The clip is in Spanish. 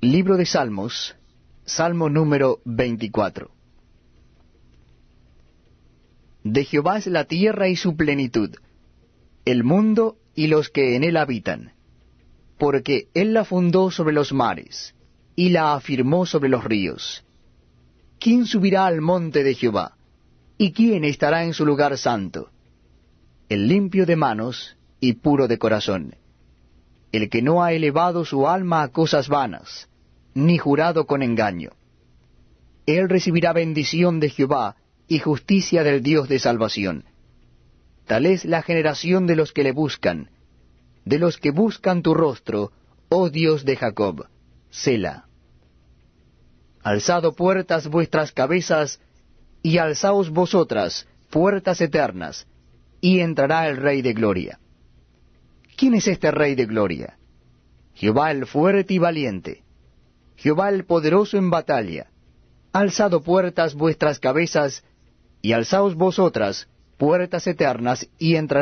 Libro de Salmos, Salmo número 24. De Jehová es la tierra y su plenitud, el mundo y los que en él habitan, porque él la fundó sobre los mares, y la afirmó sobre los ríos. ¿Quién subirá al monte de Jehová? ¿Y quién estará en su lugar santo? El limpio de manos y puro de corazón, el que no ha elevado su alma a cosas vanas, ni jurado con engaño. Él recibirá bendición de Jehová y justicia del Dios de salvación. Tal es la generación de los que le buscan, de los que buscan tu rostro, oh Dios de Jacob. Sela. Alzado puertas vuestras cabezas, y alzaos vosotras, puertas eternas, y entrará el Rey de Gloria. ¿Quién es este Rey de Gloria? Jehová el fuerte y valiente, Jehová el poderoso en batalla. Alzado puertas vuestras cabezas, y alzaos vosotras, puertas eternas, y entrará